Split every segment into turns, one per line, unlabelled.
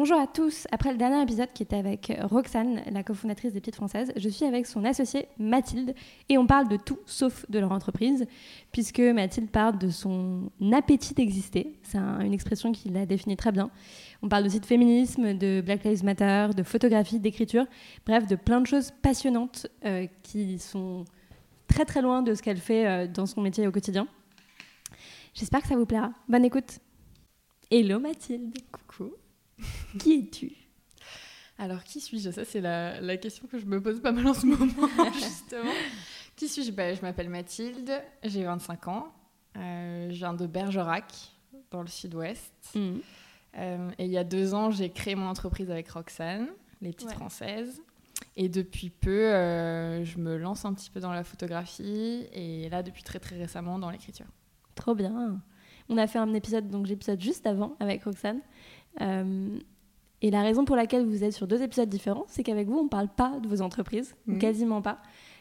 Bonjour à tous. Après le dernier épisode qui était avec Roxane, la cofondatrice des Petites Françaises, je suis avec son associée Mathilde et on parle de tout sauf de leur entreprise, puisque Mathilde parle de son appétit d'exister. C'est une expression qui la définit très bien. On parle aussi de féminisme, de Black Lives Matter, de photographie, d'écriture, bref, de plein de choses passionnantes euh, qui sont très très loin de ce qu'elle fait euh, dans son métier au quotidien. J'espère que ça vous plaira. Bonne écoute. Hello Mathilde.
Coucou.
Qui es-tu?
Alors, qui suis-je? Ça, c'est la, question que je me pose pas mal en ce moment, justement. qui suis-je? Ben, Je m'appelle Mathilde, j'ai 25 ans. Euh, je viens de Bergerac, dans le sud-ouest. Mm. Euh, et il y a deux ans, j'ai créé mon entreprise avec Roxane, les petites françaises. Et depuis peu, euh, je me lance un petit peu dans la photographie et là, depuis très très récemment, dans l'écriture.
Trop bien. On a fait un épisode, donc l'épisode juste avant avec Roxane. Euh, et la raison pour laquelle vous êtes sur deux épisodes différents, c'est qu'avec vous, on ne parle pas de vos entreprises, mhm. quasiment pas.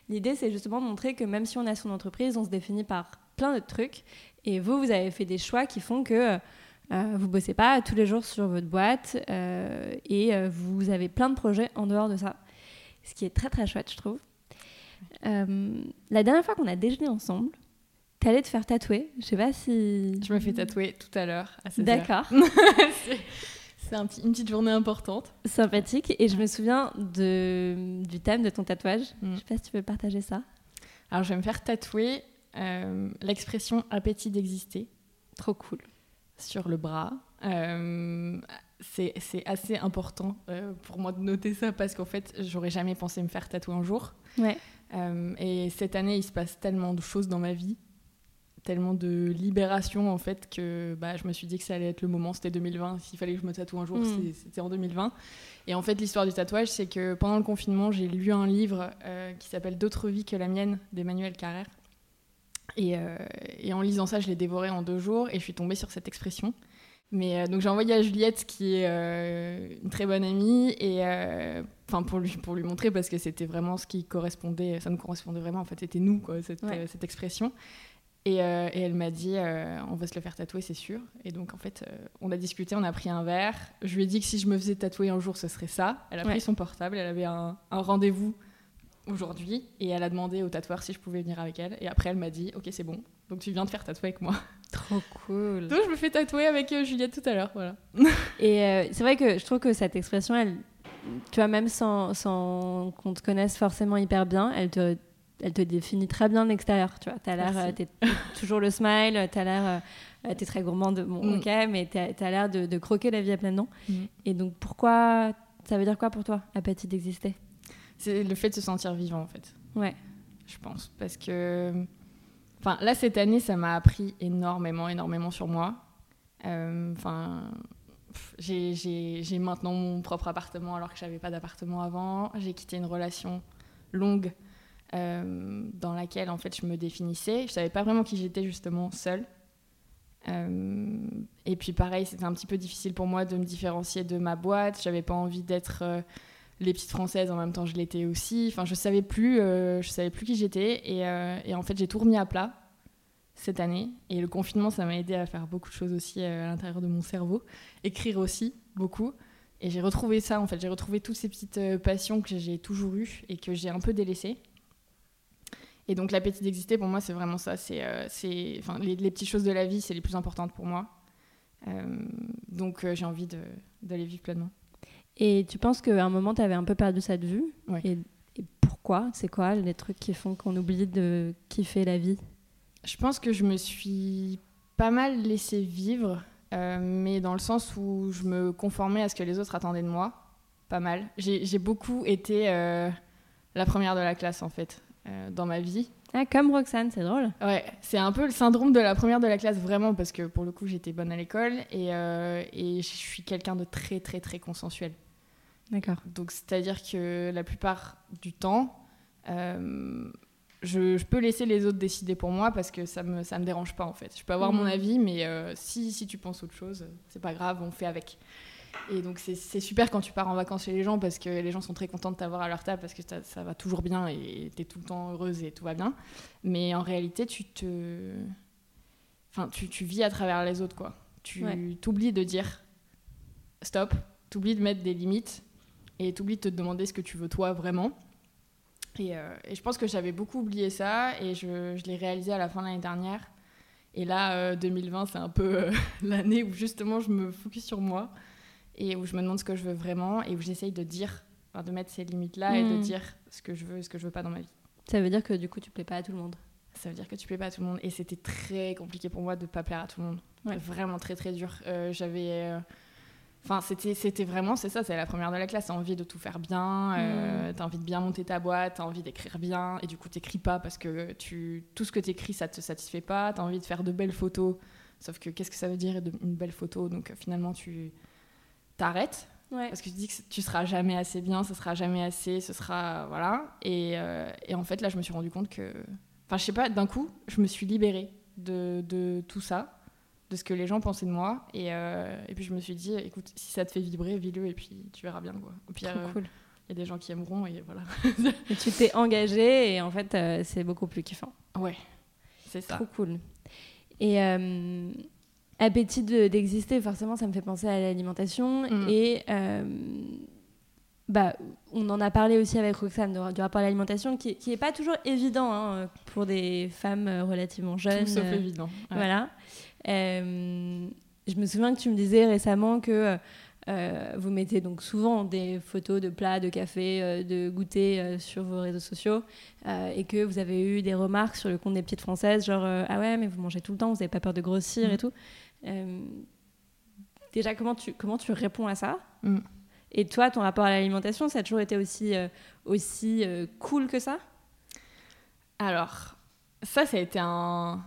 L'idée, c'est justement de montrer que même si on a son entreprise, on se définit par plein d'autres trucs. Et vous, vous avez fait des choix qui font que euh, vous bossez pas tous les jours sur votre boîte euh, et euh, vous avez plein de projets en dehors de ça. Ce qui est très très chouette, je trouve. la dernière fois qu'on a déjeuné ensemble, tu allais te faire tatouer. Je sais pas si.
Je me fais tatouer tout à l'heure.
D'accord.
C'est un une petite journée importante.
Sympathique. Et je me souviens de, du thème de ton tatouage. Mm. Je sais pas si tu veux partager ça.
Alors, je vais me faire tatouer l'expression appétit d'exister.
Trop cool
sur le bras. Euh, c'est assez important euh, pour moi de noter ça parce qu'en fait, j'aurais jamais pensé me faire tatouer un jour.
Ouais.
Euh, et cette année, il se passe tellement de choses dans ma vie, tellement de libération en fait que bah, je me suis dit que ça allait être le moment. C'était 2020. S'il fallait que je me tatoue un jour, mm. c'était en 2020. Et en fait, l'histoire du tatouage, c'est que pendant le confinement, j'ai lu un livre qui s'appelle D'autres vies que la mienne d'Emmanuel Carrère. Euh, et, en lisant ça, je l'ai dévoré en deux jours et je suis tombée sur cette expression. Mais euh, donc j'ai envoyé à Juliette, qui est euh, une très bonne amie, et enfin pour lui pour lui montrer parce que c'était vraiment ce qui correspondait, ça nous correspondait vraiment. En fait, c'était nous quoi, cette, cette expression. Et, et elle m'a dit, on va se le faire tatouer, c'est sûr. Et donc en fait, on a discuté, on a pris un verre. Je lui ai dit que si je me faisais tatouer un jour, ce serait ça. Elle a pris son portable, elle avait un, un rendez-vous aujourd'hui et elle a demandé au tatoueur si je pouvais venir avec elle et après elle m'a dit ok c'est bon donc tu viens de faire tatouer avec moi
trop cool
donc je me fais tatouer avec euh, Juliette tout à l'heure voilà
et euh, c'est vrai que je trouve que cette expression elle tu vois même sans, sans qu'on te connaisse forcément hyper bien elle te elle te définit très bien de l'extérieur tu vois t'as l'air euh, t'es toujours le smile t'as l'air t'es très gourmande bon mm. ok mais t'as l'air de, croquer la vie à plein dents mm. et donc pourquoi ça veut dire quoi pour toi appétit d'exister?
C'est le fait de se sentir vivant en fait.
Ouais.
Je pense. Parce que. Enfin, là, cette année, ça m'a appris énormément, énormément sur moi. Euh, enfin. j'ai maintenant mon propre appartement alors que je n'avais pas d'appartement avant. J'ai quitté une relation longue euh, dans laquelle en fait je me définissais. Je savais pas vraiment qui j'étais justement seule. Euh, et puis pareil, c'était un petit peu difficile pour moi de me différencier de ma boîte. J'avais pas envie d'être les petites françaises en même temps je l'étais aussi. Enfin je savais plus euh, je savais plus qui j'étais. Euh, et, en fait j'ai tout remis à plat cette année. Et le confinement ça m'a aidé à faire beaucoup de choses aussi euh, à l'intérieur de mon cerveau. Écrire aussi beaucoup. Et j'ai retrouvé ça en fait. J'ai retrouvé toutes ces petites passions que j'ai toujours eues et que j'ai un peu délaissées et donc l'appétit d'exister pour moi c'est vraiment ça. C'est c'est enfin les, petites choses de la vie c'est les plus importantes pour moi. Donc j'ai envie de, de les vivre pleinement.
Et tu penses qu'à un moment, tu avais un peu perdu ça de vue et, pourquoi? C'est quoi les trucs qui font qu'on oublie de kiffer la vie?
Je pense que je me suis pas mal laissé vivre, euh, mais dans le sens où je me conformais à ce que les autres attendaient de moi. Pas mal. J'ai beaucoup été euh, la première de la classe, en fait, euh, dans ma vie.
Ah, comme Roxane, c'est drôle.
Ouais, c'est un peu le syndrome de la première de la classe, vraiment, parce que pour le coup, j'étais bonne à l'école et, et je suis quelqu'un de très, très, très consensuel.
D'accord.
Donc, c'est-à-dire que la plupart du temps, euh, je, peux laisser les autres décider pour moi parce que ça me, ça me dérange pas en fait. Je peux avoir mon mmh. avis, mais euh, si, si tu penses autre chose, c'est pas grave, on fait avec. Et donc c'est super quand tu pars en vacances chez les gens parce que les gens sont très contents de t'avoir à leur table parce que ça, va toujours bien et tu es tout le temps heureuse et tout va bien. Mais en réalité, tu te. Enfin, tu, tu vis à travers les autres quoi. Tu t'oublies de dire stop, t'oublies de mettre des limites et t'oublies de te demander ce que tu veux toi vraiment. Euh, et, je pense que j'avais beaucoup oublié ça et je, je l'ai réalisé à la fin de l'année dernière. Et là, 2020, euh, c'est un peu euh, l'année où justement je me focus sur moi et où je me demande ce que je veux vraiment et où j'essaye de dire, de mettre ces limites-là et de hmm. dire ce que je veux et ce que je veux pas dans ma vie.
Ça veut dire que du coup, tu plais pas à tout le monde
Ça veut dire que tu plais pas à tout le monde. Et c'était très compliqué pour moi de pas plaire à tout le monde. Vraiment très très dur. j'avais Enfin, c'était, c'était vraiment, c'est ça, c'est la première de la classe. T'as envie de tout faire bien, euh, mm. t'as envie de bien monter ta boîte, t'as envie d'écrire bien, et du coup, t'écris pas parce que tu, tout ce que t'écris, ça te satisfait pas. T'as envie de faire de belles photos, sauf que qu'est-ce que ça veut dire une belle photo? Donc, finalement, tu t'arrêtes. Parce que tu dis que tu seras jamais assez bien, ce sera jamais assez, ce sera. Voilà. Et, euh, et en fait, là, je me suis rendu compte que. Enfin, je sais pas, d'un coup, je me suis libérée de, de tout ça de ce que les gens pensaient de moi. Et, euh, et, puis je me suis dit, écoute, si ça te fait vibrer, vis-le et puis tu verras bien. Quoi. Au pire, il y a des gens qui aimeront et voilà.
et tu t'es engagé et en fait, euh, c'est beaucoup plus kiffant.
Ouais, c'est ça.
Trop cool. Et euh, appétit d'exister, forcément, ça me fait penser à l'alimentation. Mm. Et bah, on en a parlé aussi avec Roxane du rapport à l'alimentation, qui n'est pas toujours évident hein, pour des femmes relativement jeunes. Tout
sauf évident.
Voilà. Euh, je me souviens que tu me disais récemment que euh, vous mettez donc souvent des photos de plats, de café, euh, de goûter sur vos réseaux sociaux et que vous avez eu des remarques sur le compte des petites françaises, genre ah ouais, mais vous mangez tout le temps, vous n'avez pas peur de grossir et mm. tout. Déjà, comment tu, comment tu réponds à ça mm. Et toi, ton rapport à l'alimentation, ça a toujours été aussi, aussi cool que ça?
Alors, ça, ça a été un,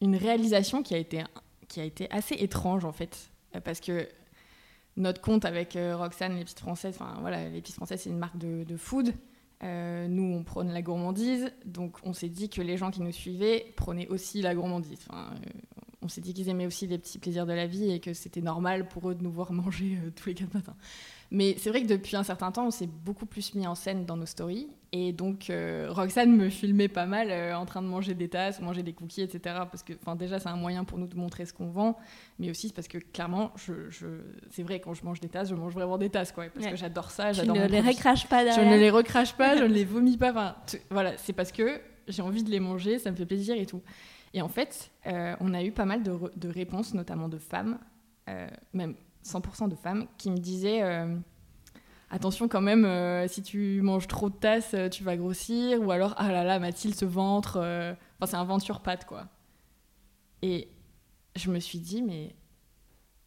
une réalisation qui a été, qui a été assez étrange en fait. Parce que notre compte avec euh, Roxane, les petites françaises, enfin voilà, les petites françaises, c'est une marque de, de food. Euh, nous, on prône la gourmandise, donc on s'est dit que les gens qui nous suivaient prenaient aussi la gourmandise. Enfin, euh, on s'est dit qu'ils aimaient aussi les petits plaisirs de la vie et que c'était normal pour eux de nous voir manger tous les quatre matins. Mais c'est vrai que depuis un certain temps, on s'est beaucoup plus mis en scène dans nos stories. Et donc, euh, Roxane me filmait pas mal euh, en train de manger des tasses, manger des cookies, etc. Parce que, déjà, c'est un moyen pour nous de montrer ce qu'on vend. Mais aussi parce que, clairement, je, c'est vrai, quand je mange des tasses, je mange vraiment des tasses. Quoi, parce que j'adore ça.
Tu ne les recraches pas derrière.
Je ne les recrache pas, je ne les vomis pas. Enfin, voilà, c'est parce que j'ai envie de les manger, ça me fait plaisir et tout. Et en fait, euh, on a eu pas mal de, de réponses, notamment de femmes, même 100% de femmes qui me disaient euh, attention quand même, euh, si tu manges trop de tasses, euh, tu vas grossir, ou alors ah là là, Mathilde, ce ventre, enfin c'est un ventre sur pattes quoi. Et je me suis dit mais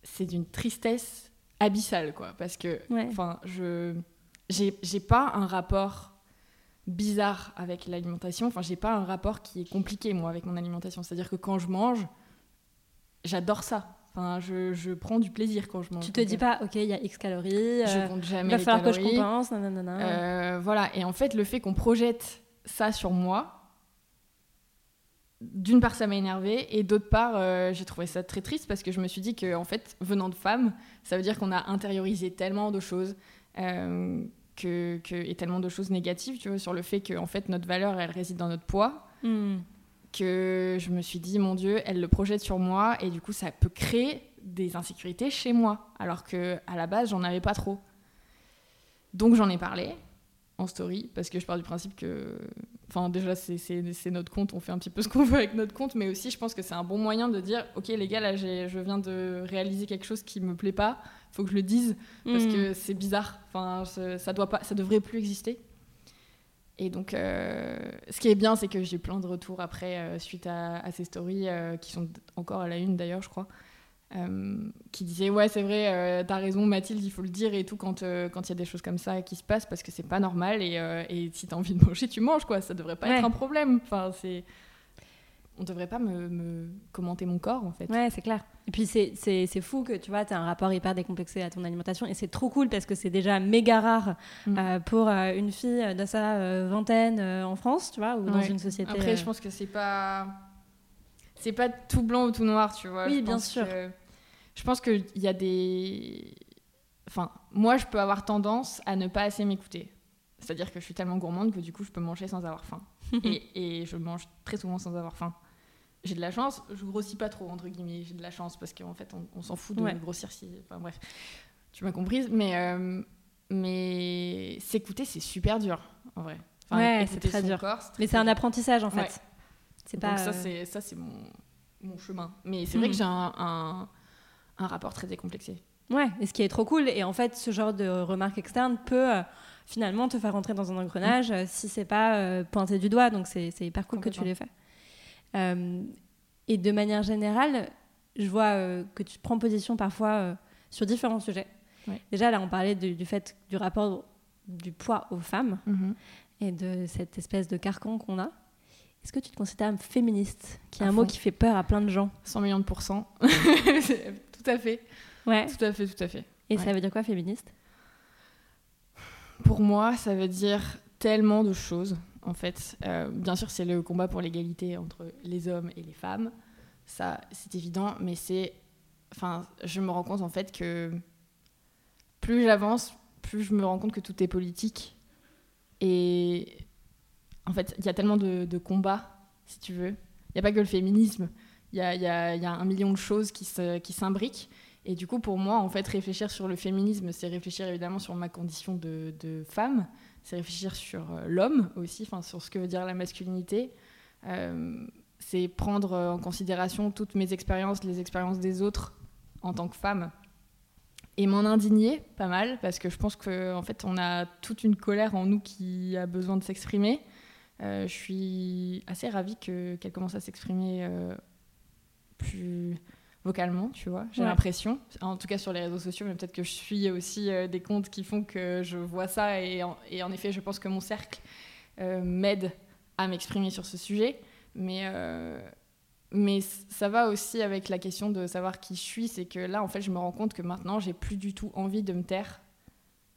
c'est d'une tristesse abyssale quoi, parce que enfin je j'ai pas un rapport bizarre avec l'alimentation, enfin j'ai pas un rapport qui est compliqué moi avec mon alimentation, c'est-à-dire que quand je mange, j'adore ça. Enfin, je, je, prends du plaisir quand je mange.
Tu te dis pas, ok, il y a X calories.
je euh, compte jamais.
Il va falloir
que
je compense. Euh,
voilà. Et en fait, le fait qu'on projette ça sur moi, d'une part, ça m'a énervé, et d'autre part, euh, j'ai trouvé ça très triste parce que je me suis dit que, en fait, venant de femme, ça veut dire qu'on a intériorisé tellement de choses. Que, que, et tellement de choses négatives, tu vois, sur le fait que en fait notre valeur elle réside dans notre poids. Hmm que je me suis dit, mon Dieu, elle le projette sur moi et du coup, ça peut créer des insécurités chez moi, alors que à la base, j'en avais pas trop. Donc j'en ai parlé en story parce que je pars du principe que, enfin déjà c'est notre compte, on fait un petit peu ce qu'on veut avec notre compte, mais aussi je pense que c'est un bon moyen de dire, ok les gars là, je viens de réaliser quelque chose qui me plaît pas, faut que je le dise parce hmm. que c'est bizarre, enfin ça doit pas, ça devrait plus exister. Et donc, euh, ce qui est bien, c'est que j'ai plein de retours après, euh, suite à, ces stories, euh, qui sont encore à la une d'ailleurs, je crois, qui disaient Ouais, c'est vrai, t'as raison, Mathilde, il faut le dire et tout quand il y a des choses comme ça qui se passent, parce que c'est pas normal. Et, et si t'as envie de manger, tu manges, quoi. Ça devrait pas être un problème. Enfin, c'est on devrait pas me, commenter mon corps en fait.
Ouais, c'est clair. Et puis c'est fou que tu vois, tu as un rapport hyper décomplexé à ton alimentation et c'est trop cool parce que c'est déjà méga rare mm. euh, pour euh, une fille de sa euh, vingtaine en France, tu vois, ou dans une société.
Après, je pense que c'est pas c'est pas tout blanc ou tout noir, tu vois.
Oui, bien sûr.
Je pense qu'il y a des. Enfin, moi, je peux avoir tendance à ne pas assez m'écouter. C'est-à-dire que je suis tellement gourmande que du coup, je peux manger sans avoir faim. et, et, je mange très souvent sans avoir faim j'ai de la chance, je grossis pas trop, entre guillemets, j'ai de la chance parce qu'en fait, on, s'en fout de grossir si. Enfin bref, tu m'as comprise, mais, euh, mais s'écouter, c'est super dur, en vrai.
ouais, c'est très dur. mais c'est un apprentissage, en fait.
C'est pas. Donc ça, euh, c'est, ça, c'est mon, mon chemin. Mais c'est vrai que mhm. j'ai un, un, un, rapport très décomplexé.
Ouais, et ce qui est trop cool, et en fait, ce genre de remarque externe peut. Euh, finalement, te faire rentrer dans un engrenage mm. si c'est pas pointé du doigt. Donc, c'est hyper cool que tu l'aies fait. Euh, et de manière générale, je vois euh, que tu prends position parfois euh, sur différents sujets. Déjà, là, on parlait du, fait du rapport du poids aux femmes mhm. et de cette espèce de carcan qu'on a. Est-ce que tu te considères féministe, qui est un mot qui fait peur à plein de gens
100 millions de pourcents. tout à fait.
Ouais.
Tout à fait, tout à fait.
Et ça veut dire quoi, féministe?
Pour moi, ça veut dire tellement de choses en fait. Euh, bien sûr, c'est le combat pour l'égalité entre les hommes et les femmes. Ça, c'est évident, mais c'est. Enfin, je me rends compte en fait que plus j'avance, plus je me rends compte que tout est politique. Et en fait, il y a tellement de, combats, si tu veux. Il n'y a pas que le féminisme. Il y a, un million de choses qui s'imbriquent. Et du coup, pour moi, en fait, réfléchir sur le féminisme, c'est réfléchir évidemment sur ma condition de, de femme, c'est réfléchir sur euh, l'homme aussi, enfin sur ce que veut dire la masculinité. Euh, c'est prendre en considération toutes mes expériences, les expériences des autres en tant que femme, et m'en indigner pas mal parce que je pense qu'en en fait on a toute une colère en nous qui a besoin de s'exprimer. Euh, je suis assez ravie qu'elle commence à s'exprimer plus vocalement, tu vois. J'ai l'impression, en tout cas sur les réseaux sociaux, mais peut-être que je suis aussi euh, des comptes qui font que je vois ça et en, et en effet, je pense que mon cercle euh, m'aide à m'exprimer sur ce sujet. Mais, euh, mais ça va aussi avec la question de savoir qui je suis. C'est que là, en fait, je me rends compte que maintenant, j'ai plus du tout envie de me taire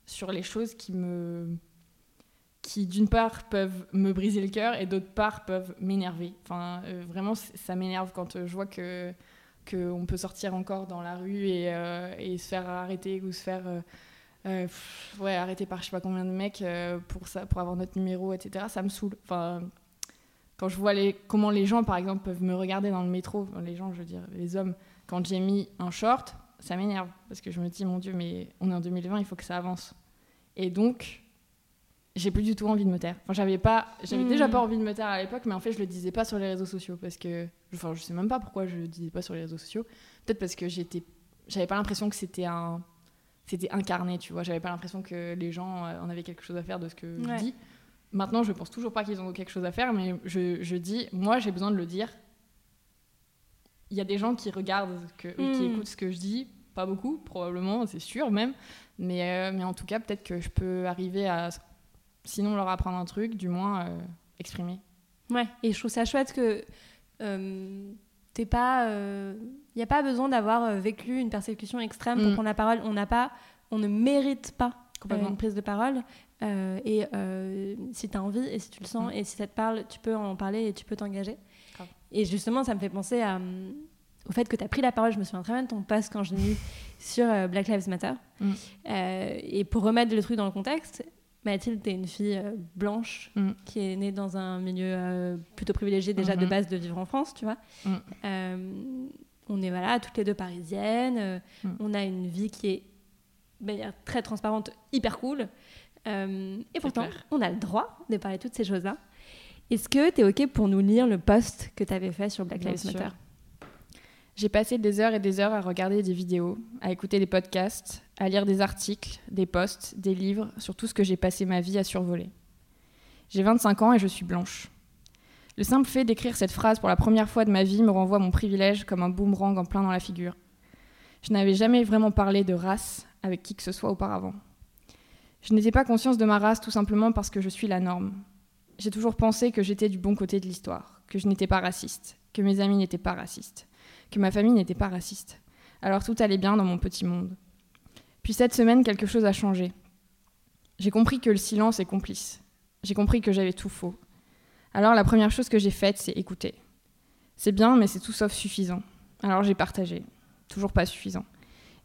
sur les choses qui me qui d'une part peuvent me briser le cœur et d'autre part peuvent m'énerver. Enfin, vraiment, ça m'énerve quand je vois que qu'on peut sortir encore dans la rue et, euh, se faire arrêter ou se faire euh, euh, ouais, arrêter par je sais pas combien de mecs pour, ça, pour avoir notre numéro, etc. Ça me saoule. Enfin, quand je vois les, comment les gens, par exemple, peuvent me regarder dans le métro, les gens, je veux dire, les hommes, quand j'ai mis un short, ça m'énerve parce que je me dis, mon Dieu, mais on est en 2020, il faut que ça avance. Et donc, j'ai plus du tout envie de me taire. Enfin, j'avais pas, j'avais déjà pas hmm. envie de me taire à l'époque, mais en fait, je le disais pas sur les réseaux sociaux parce que, enfin, je sais même pas pourquoi je le disais pas sur les réseaux sociaux. Peut-être parce que j'étais, j'avais pas l'impression que c'était un, c'était incarné, tu vois. J'avais pas l'impression que les gens euh, en avaient quelque chose à faire de ce que je dis. Maintenant, je pense toujours pas qu'ils ont quelque chose à faire, mais je, je dis, moi, j'ai besoin de le dire. Il y a des gens qui regardent, que, qui hmm. écoutent ce que je dis, pas beaucoup, probablement, c'est sûr même. Mais, euh, mais en tout cas, peut-être que je peux arriver à sinon leur apprendre un truc, du moins euh, exprimer.
Ouais, et je trouve ça chouette que euh, t'es pas. Il euh, n'y a pas besoin d'avoir vécu une persécution extrême pour mm. prendre la parole. On n'a pas. On ne mérite pas une prise de parole. et si tu as envie et si tu le sens mm. et si ça te parle, tu peux en parler et tu peux t'engager. Et justement, ça me fait penser à, au fait que tu as pris la parole. Je me souviens très bien de ton post quand je l'ai mis sur Black Lives Matter. Mm. et pour remettre le truc dans le contexte, Mathilde, est une fille euh, blanche mm. qui est née dans un milieu euh, plutôt privilégié déjà de mm-hmm. base de vivre en France, tu vois. Mm. Euh, on est voilà toutes les deux parisiennes. Mm. On a une vie qui est de manière très transparente, hyper cool. et pourtant, on a le droit de parler de toutes ces choses-là. Est-ce que tu es OK pour nous lire le post que tu avais fait sur Black Lives Matter?
J'ai passé des heures et des heures à regarder des vidéos, à écouter des podcasts, à lire des articles, des posts, des livres sur tout ce que j'ai passé ma vie à survoler. J'ai 25 ans et je suis blanche. Le simple fait d'écrire cette phrase pour la première fois de ma vie me renvoie mon privilège comme un boomerang en plein dans la figure. Je n'avais jamais vraiment parlé de race avec qui que ce soit auparavant. Je n'étais pas consciente de ma race tout simplement parce que je suis la norme. J'ai toujours pensé que j'étais du bon côté de l'histoire, que je n'étais pas raciste, que mes amis n'étaient pas racistes, que ma famille n'était pas raciste. Alors tout allait bien dans mon petit monde. Puis cette semaine, quelque chose a changé. J'ai compris que le silence est complice. J'ai compris que j'avais tout faux. Alors la première chose que j'ai faite, c'est écouter. C'est bien, mais c'est tout sauf suffisant. Alors j'ai partagé. Toujours pas suffisant.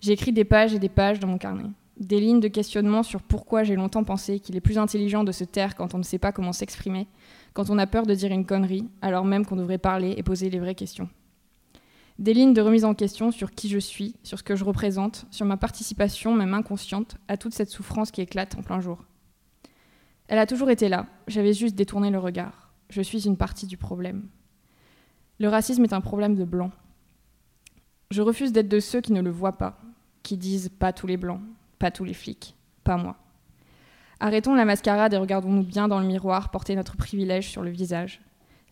J'ai écrit des pages et des pages dans mon carnet. Des lignes de questionnement sur pourquoi j'ai longtemps pensé qu'il est plus intelligent de se taire quand on ne sait pas comment s'exprimer, quand on a peur de dire une connerie, alors même qu'on devrait parler et poser les vraies questions. Des lignes de remise en question sur qui je suis, sur ce que je représente, sur ma participation, même inconsciente, à toute cette souffrance qui éclate en plein jour. Elle a toujours été là, j'avais juste détourné le regard. Je suis une partie du problème. Le racisme est un problème de blanc. Je refuse d'être de ceux qui ne le voient pas, qui disent pas tous les blancs, pas tous les flics, pas moi. Arrêtons la mascarade et regardons-nous bien dans le miroir porter notre privilège sur le visage.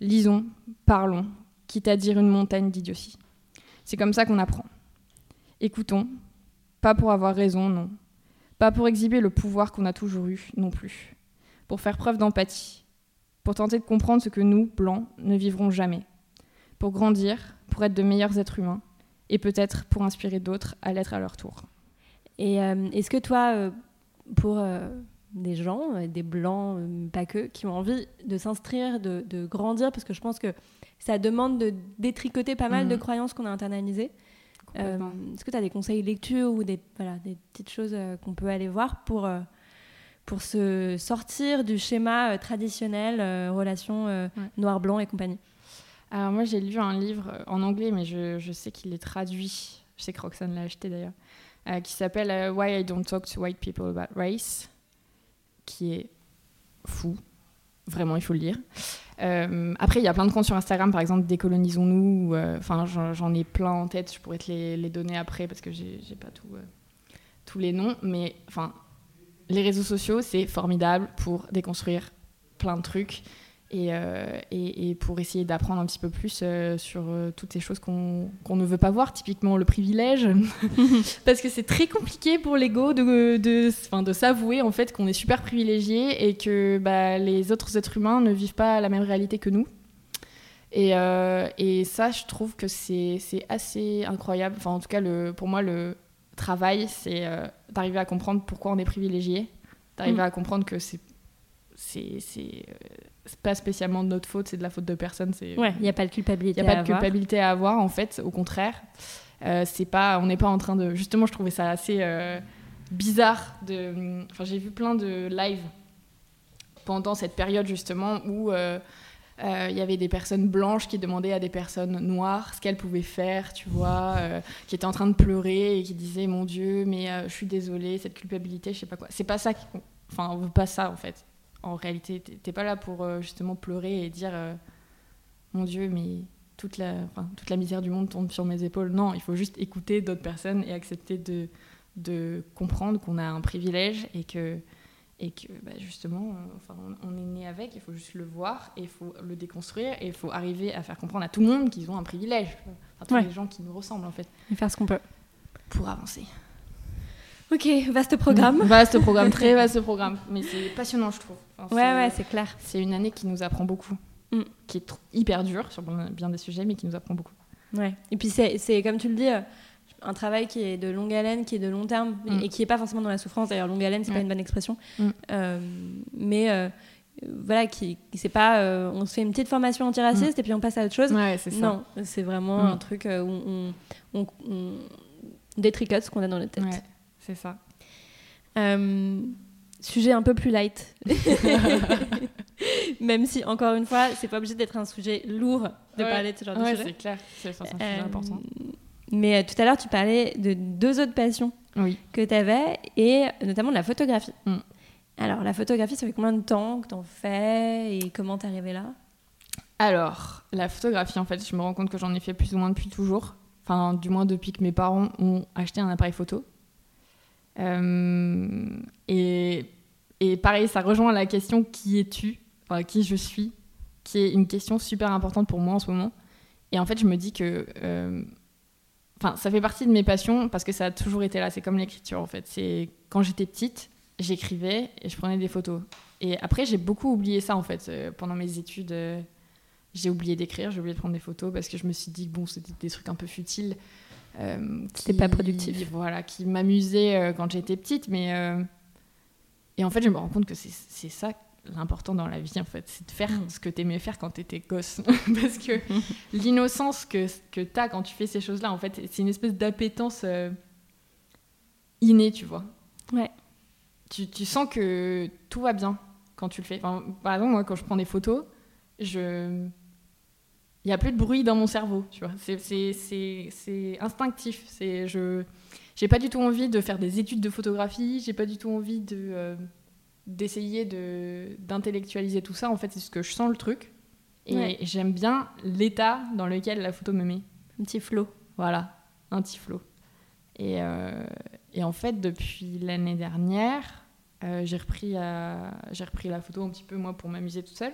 Lisons, parlons, quitte à dire une montagne d'idiotie. C'est comme ça qu'on apprend. Écoutons, pas pour avoir raison, non. Pas pour exhiber le pouvoir qu'on a toujours eu, non plus. Pour faire preuve d'empathie. Pour tenter de comprendre ce que nous, blancs, ne vivrons jamais. Pour grandir, pour être de meilleurs êtres humains. Et peut-être pour inspirer d'autres à l'être à leur tour.
Et euh, est-ce que toi, euh, pour euh, des gens, des blancs, pas que, qui ont envie de s'inscrire, de, de, grandir, parce que je pense que ça demande de détricoter pas mal de
Mhm.
croyances qu'on a internalisées. Est-ce que tu as des conseils lecture ou des, voilà, des petites choses qu'on peut aller voir pour, pour se sortir du schéma traditionnel, relation
Ouais.
noir-blanc et compagnie?
Alors moi j'ai lu un livre en anglais, mais je, je sais qu'il est traduit, je sais que Roxane l'a acheté d'ailleurs, euh, qui s'appelle euh, Why I Don't Talk to White People About Race, qui est fou, vraiment il faut le lire. Euh, après il y a plein de comptes sur Instagram, par exemple Décolonisons-nous, ou, enfin j'en ai plein en tête, je pourrais te les, donner après parce que j'ai pas tous les noms, mais enfin les réseaux sociaux c'est formidable pour déconstruire plein de trucs. Et, euh, et, et pour essayer d'apprendre un petit peu plus euh, sur euh, toutes ces choses qu'on ne veut pas voir, typiquement le privilège, parce que c'est très compliqué pour l'ego de, de, de s'avouer en fait qu'on est super privilégié et que bah, les autres êtres humains ne vivent pas la même réalité que nous. Et, euh, et ça, je trouve que c'est assez incroyable. Enfin, en tout cas, le, pour moi, le travail, c'est euh, d'arriver à comprendre pourquoi on est privilégié, d'arriver
Mm.
à comprendre que c'est c'est c'est euh, c'est pas spécialement de notre faute, c'est de la faute de personne. C'est
Ouais, il n'y a pas de
il
culpabilité.
n'y a pas
à
de
avoir.
culpabilité à avoir en fait, au contraire. Euh, c'est pas, on n'est pas en train de. Justement, je trouvais ça assez euh, bizarre. De, enfin, j'ai vu plein de lives pendant cette période justement où euh, euh, il y avait des personnes blanches qui demandaient à des personnes noires ce qu'elles pouvaient faire, tu vois, euh, qui étaient en train de pleurer et qui disaient mon Dieu, mais euh, je suis désolée, cette culpabilité, je sais pas quoi. C'est pas ça. qui- Enfin, on veut pas ça en fait. En réalité, t'es pas là pour euh, justement pleurer et dire euh, mon Dieu, mais toute la, enfin, toute la misère du monde tombe sur mes épaules. Non, il faut juste écouter d'autres personnes et accepter de, de comprendre qu'on a un privilège et que, et que bah, justement, enfin, on, on est né avec, il faut juste le voir et il faut le déconstruire et il faut arriver à faire comprendre à tout le monde qu'ils ont un privilège. Enfin, tous
Ouais.
les gens qui nous ressemblent en fait,
Et faire ce qu'on peut.
pour avancer.
Ok, vaste programme.
Vaste programme, très vaste programme, mais c'est passionnant je trouve. Enfin,
Ouais,
c'est-
ouais, c'est clair.
C'est une année qui nous apprend beaucoup,
Mm.
qui est hyper dure sur bien des sujets, mais qui nous apprend beaucoup.
Ouais. Et puis c'est, c'est, comme tu le dis, euh, un travail qui est de longue haleine, qui est de long terme
Mm.
et qui n'est pas forcément dans la souffrance. D'ailleurs, longue haleine, c'est pas
Ouais.
une bonne expression.
Mm.
Euh, mais euh, voilà, qui, qui- c'est pas, euh, on se fait une petite formation antiraciste et puis on passe à autre chose.
Ouais, c'est ça.
Non, c'est vraiment
Mm.
un truc où on, on, on détricote ce qu'on a dans notre tête.
Ouais, c'est ça.
Euh, sujet un peu plus light. Même si, encore une fois, c'est pas obligé d'être un sujet lourd de
Ouais.
parler de ce genre de sujet.
c'est clair. C'est un
Euh,
sujet important.
Mais euh, tout à l'heure, tu parlais de deux autres passions
Oui.
que tu avais, et notamment de la photographie.
Mm.
Alors, la photographie, ça fait combien de temps que tu en fais et comment t'es arrivée là?
Alors, la photographie, en fait, je me rends compte que j'en ai fait plus ou moins depuis toujours. Enfin, du moins depuis que mes parents ont acheté un appareil photo. Euh, et, pareil, ça rejoint la question qui es-tu? Enfin, qui je suis, qui est une question super importante pour moi en ce moment. Et en fait, je me dis que. euh, Enfin, ça fait partie de mes passions parce que ça a toujours été là. C'est comme l'écriture, en fait. C'est quand j'étais petite, j'écrivais et je prenais des photos. Et après, j'ai beaucoup oublié ça, en fait. Euh, pendant mes études, j'ai oublié d'écrire, j'ai oublié de prendre des photos parce que je me suis dit que bon, c'était des trucs un peu futiles. Euh,
C'était pas productif.
Voilà, qui m'amusaient euh, quand j'étais petite. Mais. euh, Et en fait, je me rends compte que c'est ça l'important dans la vie, en fait. C'est de faire
Mm.
ce que t'aimais faire quand t'étais gosse. parce que l'innocence que, que t'as quand tu fais ces choses-là, en fait, c'est une espèce d'appétence euh, innée, tu vois.
Ouais.
Tu, tu sens que tout va bien quand tu le fais. Enfin, par exemple, moi, quand je prends des photos, je... Il n'y a plus de bruit dans mon cerveau, tu vois. C'est- instinctif. C'est je j'ai pas du tout envie de faire des études de photographie. J'ai pas du tout envie de euh, d'essayer de d'intellectualiser tout ça. En fait, c'est ce que je sens le truc. Et
Ouais.
j'aime bien l'état dans lequel la photo me met.
Un petit flow.
Voilà, un petit flow. Et, euh, et en fait, depuis l'année dernière, euh, j'ai repris, j'ai repris la photo un petit peu, moi, pour m'amuser toute seule.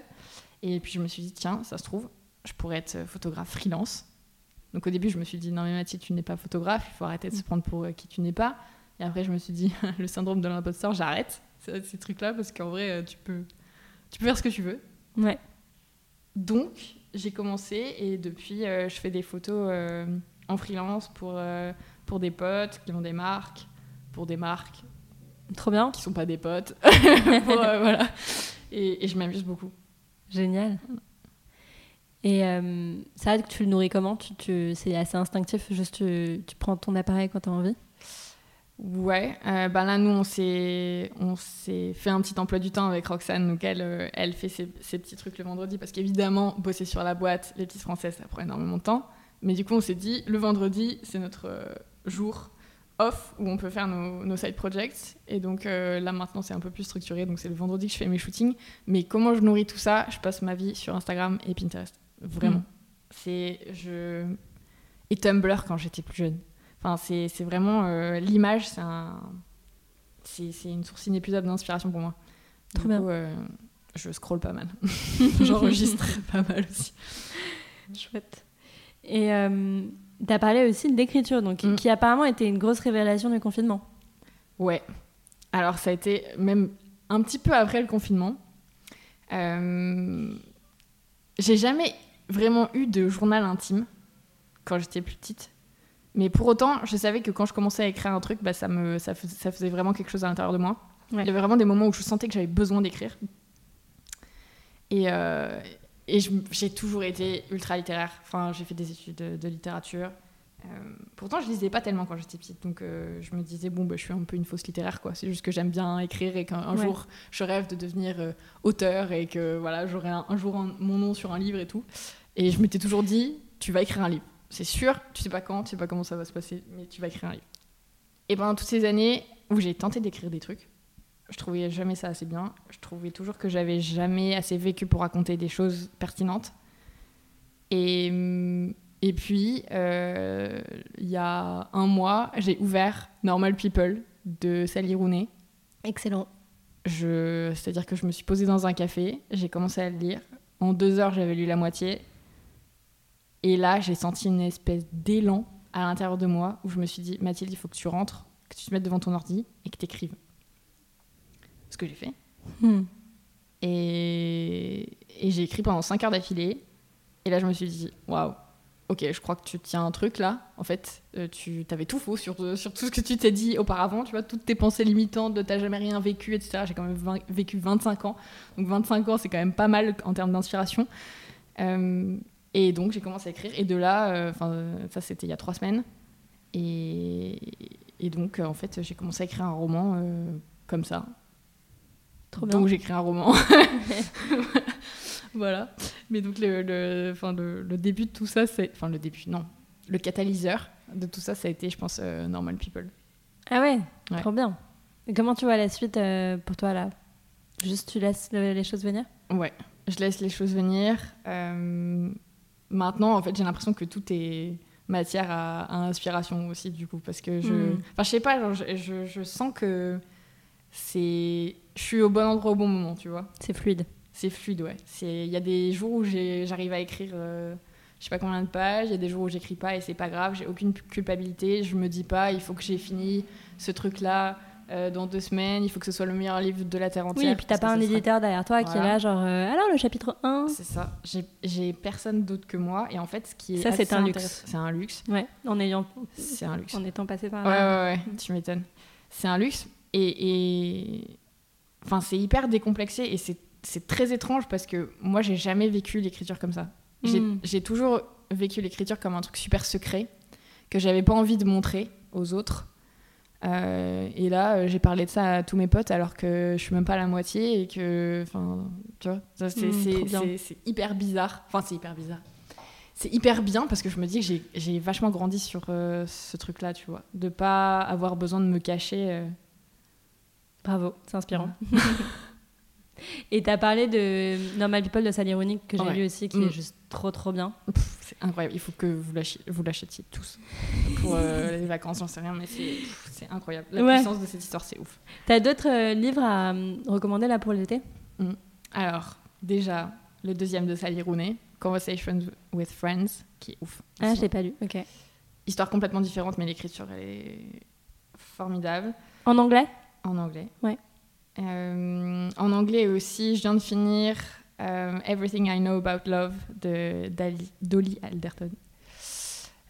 Et puis je me suis dit, tiens, ça se trouve, je pourrais être photographe freelance. Donc au début, je me suis dit, non mais Mathilde, tu n'es pas photographe, il faut arrêter de se prendre pour euh, qui tu n'es pas. Et après, je me suis dit, le syndrome de l'imposteur, j'arrête ces, trucs-là, parce qu'en vrai, euh, tu peux, tu peux faire ce que tu veux.
Ouais.
Donc, j'ai commencé et depuis, euh, je fais des photos euh, en freelance pour, euh, pour des potes qui ont des marques, pour des marques
Trop bien.
qui sont pas des potes. Pour, euh, voilà. Et, et je m'amuse beaucoup.
Génial. Et euh, ça, tu le nourris comment? C'est assez instinctif, juste tu, prends ton appareil quand tu as envie?
Ouais, euh, bah là, nous, on s'est, fait un petit emploi du temps avec Roxane. Euh, elle fait ses, petits trucs le vendredi parce qu'évidemment, bosser sur la boîte, les petites françaises, ça prend énormément de temps. Mais du coup, on s'est dit, le vendredi, c'est notre euh, jour off où on peut faire nos, side projects. Et donc, là, maintenant, c'est un peu plus structuré. Donc, c'est le vendredi que je fais mes shootings. Mais comment je nourris tout ça? Je passe ma vie sur Instagram et Pinterest. Vraiment.
Mm.
C'est. Je... Et Tumblr quand j'étais plus jeune. Enfin, c'est vraiment euh, l'image, c'est un, une source inépuisable d'inspiration pour moi.
Trop
du
bien.
coup, euh, je scrolle pas mal. J'enregistre pas mal aussi.
Chouette. Et tu as parlé aussi d'écriture, donc
Mm.
qui apparemment était une grosse révélation du confinement.
Ouais. Alors, ça a été même un petit peu après le confinement. Euh, J'ai jamais vraiment eu de journal intime quand j'étais plus petite. Mais pour autant, je savais que quand je commençais à écrire un truc, bah, ça, me, ça, fais- ça faisait vraiment quelque chose à l'intérieur de moi.
Ouais.
Il y avait vraiment des moments où je sentais que j'avais besoin d'écrire. Et, euh, et j'ai toujours été ultra littéraire. Enfin, j'ai fait des études de, de littérature. Euh, pourtant, je lisais pas tellement quand j'étais petite. Donc, euh, je me disais, bon, bah, je suis un peu une fausse littéraire, quoi. C'est juste que j'aime bien écrire et qu'un
Ouais.
jour, je rêve de devenir euh, auteur et que voilà, j'aurai un, un jour un- mon nom sur un livre et tout. Et je m'étais toujours dit, tu vas écrire un livre. C'est sûr, tu sais pas quand, tu sais pas comment ça va se passer, mais tu vas écrire un livre. Et pendant toutes ces années où j'ai tenté d'écrire des trucs, je trouvais jamais ça assez bien. Je trouvais toujours que j'avais jamais assez vécu pour raconter des choses pertinentes. Et, et puis, euh, il y a un mois, j'ai ouvert Normal People de Sally Rooney.
Excellent.
C'est-à-dire que je me suis posée dans un café, j'ai commencé à le lire. En deux heures, j'avais lu la moitié. Et là, j'ai senti une espèce d'élan à l'intérieur de moi où je me suis dit, Mathilde, il faut que tu rentres, que tu te mettes devant ton ordi et que tu écrives. Ce que j'ai fait.
Hmm.
Et, et j'ai écrit pendant 5 heures d'affilée. Et là, je me suis dit, waouh, ok, je crois que tu tiens un truc là. En fait, euh, tu avais tout faux sur, sur tout ce que tu t'es dit auparavant. Tu vois, toutes tes pensées limitantes de t'as jamais rien vécu, etc. J'ai quand même vingt- vécu 25 ans. Donc 25 ans, c'est quand même pas mal en termes d'inspiration. Euh, et donc, j'ai commencé à écrire. Et de là, euh, enfin, ça c'était il y a trois semaines. Et, et donc, euh, en fait, j'ai commencé à écrire un roman euh, comme ça.
Trop bien.
Donc, j'écris un roman. voilà. Mais donc, le, le, le, le début de tout ça, c'est. Enfin, le début, non. Le catalyseur de tout ça, ça a été, je pense, euh, Normal People.
Ah ouais,
Ouais.
trop bien. Et comment tu vois la suite euh, pour toi là? Juste tu laisses le- les choses venir?
Ouais, je laisse les choses venir. Euh, maintenant, en fait, j'ai l'impression que tout est matière à, à inspiration aussi, du coup, parce que je.
Mm.
Enfin, je sais pas, genre, je, je, je sens que c'est. Je suis au bon endroit au bon moment, tu vois.
C'est fluide.
C'est fluide, ouais. Il y a des jours où j'arrive à écrire euh, je sais pas combien de pages, il y a des jours où j'écris pas et c'est pas grave, j'ai aucune culpabilité, je me dis pas il faut que j'ai fini ce truc-là euh, dans deux semaines, il faut que ce soit le meilleur livre de la Terre entière.
Oui, et puis t'as pas un éditeur derrière toi qui est là, genre, euh, alors le chapitre 1
C'est ça, j'ai personne d'autre que moi, et en fait, ce qui est.
Ça, c'est un luxe.
C'est un luxe.
Ouais, en ayant.
C'est un luxe.
En étant passé par
là. Ouais, ouais, ouais, tu m'étonnes. C'est un luxe, et. Enfin, c'est hyper décomplexé, et c'est très étrange parce que moi, j'ai jamais vécu l'écriture comme ça. J'ai mm. toujours vécu l'écriture comme un truc super secret, que j'avais pas envie de montrer aux autres. Euh, et là, euh, j'ai parlé de ça à tous mes potes alors que je suis même pas à la moitié et que, enfin, tu vois, mm, c'est hyper bizarre. Enfin, c'est hyper bizarre. C'est hyper bien parce que je me dis que j'ai vachement grandi sur euh, ce truc-là, tu vois, de pas avoir besoin de me cacher.
Bravo, c'est inspirant. Et tu as parlé de Normal People de Sally Ironique que j'ai lu aussi, qui est mm. juste trop trop bien.
C'est incroyable. Il faut que vous l'achetiez tous pour euh, les vacances, j'en sais rien, mais c'est incroyable. La puissance de cette histoire, c'est ouf.
Tu as d'autres euh, livres à euh, recommander là pour l'été?
Mm. Alors, déjà, le deuxième de Sally Rooney, Conversations with Friends, qui est ouf.
Ah, je l'ai pas lu, ok.
Histoire complètement différente, mais l'écriture, elle est formidable.
En anglais?
En anglais.
Ouais.
Euh, en anglais aussi, je viens de finir euh, Everything I Know About Love de Dolly Alderton.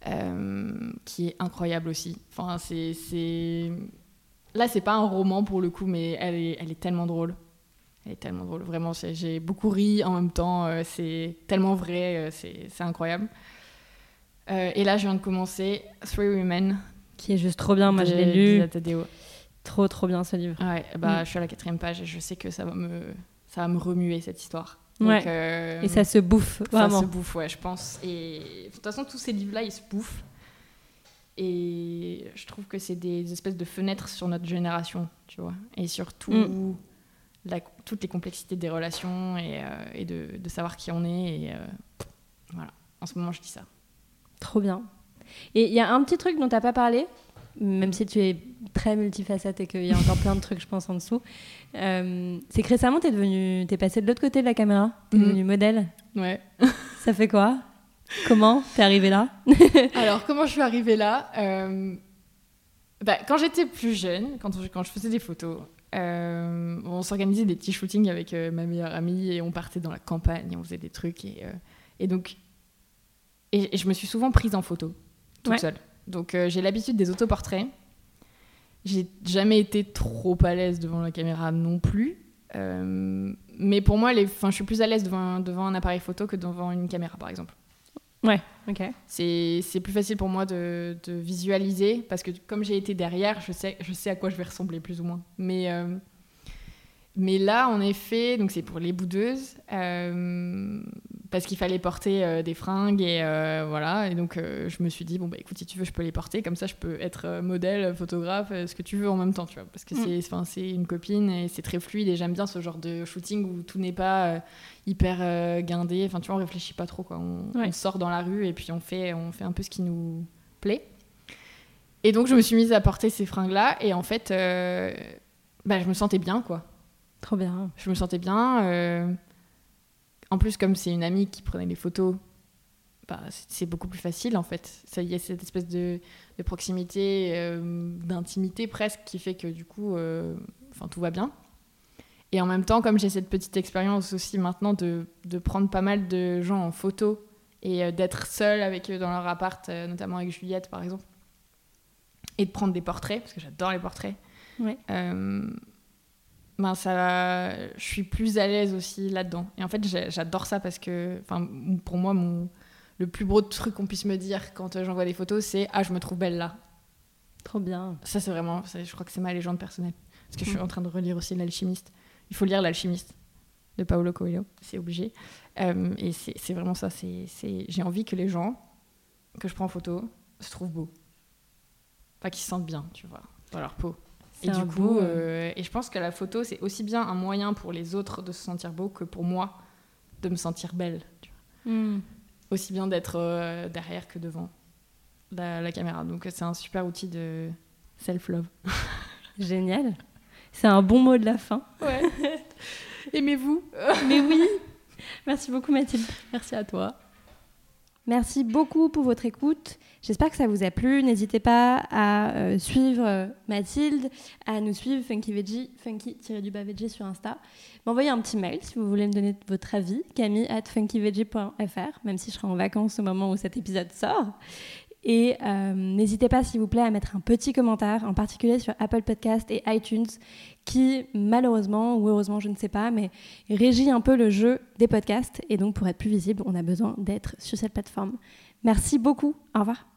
Euh, qui est incroyable aussi. Enfin, c'est, Là, c'est pas un roman pour le coup, mais elle est, elle est tellement drôle. Elle est tellement drôle. Vraiment, j'ai beaucoup ri en même temps. c'est tellement vrai. c'est incroyable. et là, je viens de commencer Three Women.
Qui est juste trop bien. Moi, je l'ai lu. Trop, trop bien ce livre.
Ouais, bah, mm. je suis à la quatrième page et je sais que ça va me, ça va me remuer cette histoire.
ouais. Euh, et ça se bouffe, vraiment.
Ça se bouffe, ouais, je pense. Et de toute façon, tous ces livres-là, ils se bouffent. Et je trouve que c'est des espèces de fenêtres sur notre génération, tu vois. Et surtout, mm. la, toutes les complexités des relations et, euh, et de, de, savoir qui on est. Et euh, voilà, en ce moment, je dis ça.
Trop bien. Et il y a un petit truc dont tu n'as pas parlé, même si tu es très multifacette et qu'il y a encore plein de trucs, je pense, en dessous. Euh, c'est que récemment, tu es, devenu, es passé de l'autre côté de la caméra, tu es devenu modèle.
Ouais.
Ça fait quoi? Comment t'es arrivée là?
Alors, comment je suis arrivée là euh, bah, Quand j'étais plus jeune, quand, quand je faisais des photos, euh, on s'organisait des petits shootings avec ma meilleure amie et on partait dans la campagne, et on faisait des trucs. Et, et donc, et, je me suis souvent prise en photo, toute seule. Donc euh, j'ai l'habitude des autoportraits. J'ai jamais été trop à l'aise devant la caméra non plus. Euh, mais pour moi, les, je suis plus à l'aise devant, devant un appareil photo que devant une caméra, par exemple.
Ouais, ok.
C'est plus facile pour moi de, de, visualiser parce que comme j'ai été derrière, je sais, je sais à quoi je vais ressembler plus ou moins. Mais, euh, mais là, en effet, donc c'est pour les boudeuses parce qu'il fallait porter euh, des fringues et euh, voilà. Et donc euh, je me suis dit bon bah écoute si tu veux je peux les porter comme ça je peux être modèle, photographe, ce que tu veux en même temps tu vois parce que mm. c'est c'est une copine et c'est très fluide et j'aime bien ce genre de shooting où tout n'est pas hyper guindé. Enfin tu vois on réfléchit pas trop quoi. On, sort dans la rue et puis on fait on fait un peu ce qui nous plaît. Et donc je me suis mise à porter ces fringues là et en fait bah, je me sentais bien quoi.
Trop bien.
Je me sentais bien. En plus, comme c'est une amie qui prenait les photos, bah, c'est beaucoup plus facile en fait. Il y a cette espèce de, proximité, euh, d'intimité presque, qui fait que du coup, euh, tout va bien. Et en même temps, comme j'ai cette petite expérience aussi maintenant de, prendre pas mal de gens en photo et euh, d'être seule avec eux dans leur appart, notamment avec Juliette par exemple, et de prendre des portraits, parce que j'adore les portraits.
Ouais
ben ça, je suis plus à l'aise aussi là-dedans. Et en fait, j'adore ça parce que, enfin, pour moi, mon, le plus beau truc qu'on puisse me dire quand j'envoie des photos, c'est ah, je me trouve belle là.
Trop bien.
Ça, c'est vraiment, je crois que c'est ma légende personnelle. Parce que je suis mm. en train de relire aussi L'Alchimiste. Il faut lire L'Alchimiste de Paolo Coelho, c'est obligé. Euh, et c'est vraiment ça. C'est J'ai envie que les gens que je prends en photo se trouvent beaux. Pas qu'ils se sentent bien, tu vois, dans leur peau. Et du coup, euh, et je pense que la photo, c'est aussi bien un moyen pour les autres de se sentir beau que pour moi de me sentir belle. Hmm. Aussi bien d'être euh, derrière que devant la, caméra. Donc c'est un super outil de self-love.
Génial. C'est un bon mot de la fin.
Ouais. Aimez-vous
Mais oui Merci beaucoup Mathilde.
Merci à toi.
Merci beaucoup pour votre écoute. J'espère que ça vous a plu. N'hésitez pas à euh, suivre euh, Mathilde, à nous suivre Funky Veggie, funky-du-bas veggie sur Insta. M'envoyer un petit mail si vous voulez me donner votre avis, camille at funkyveggie.fr, même si je serai en vacances au moment où cet épisode sort. Et euh, n'hésitez pas, s'il vous plaît, à mettre un petit commentaire, en particulier sur Apple Podcast et iTunes, qui malheureusement, ou heureusement, je ne sais pas, mais régit un peu le jeu des podcasts. Et donc, pour être plus visible, on a besoin d'être sur cette plateforme. Merci beaucoup. Au revoir.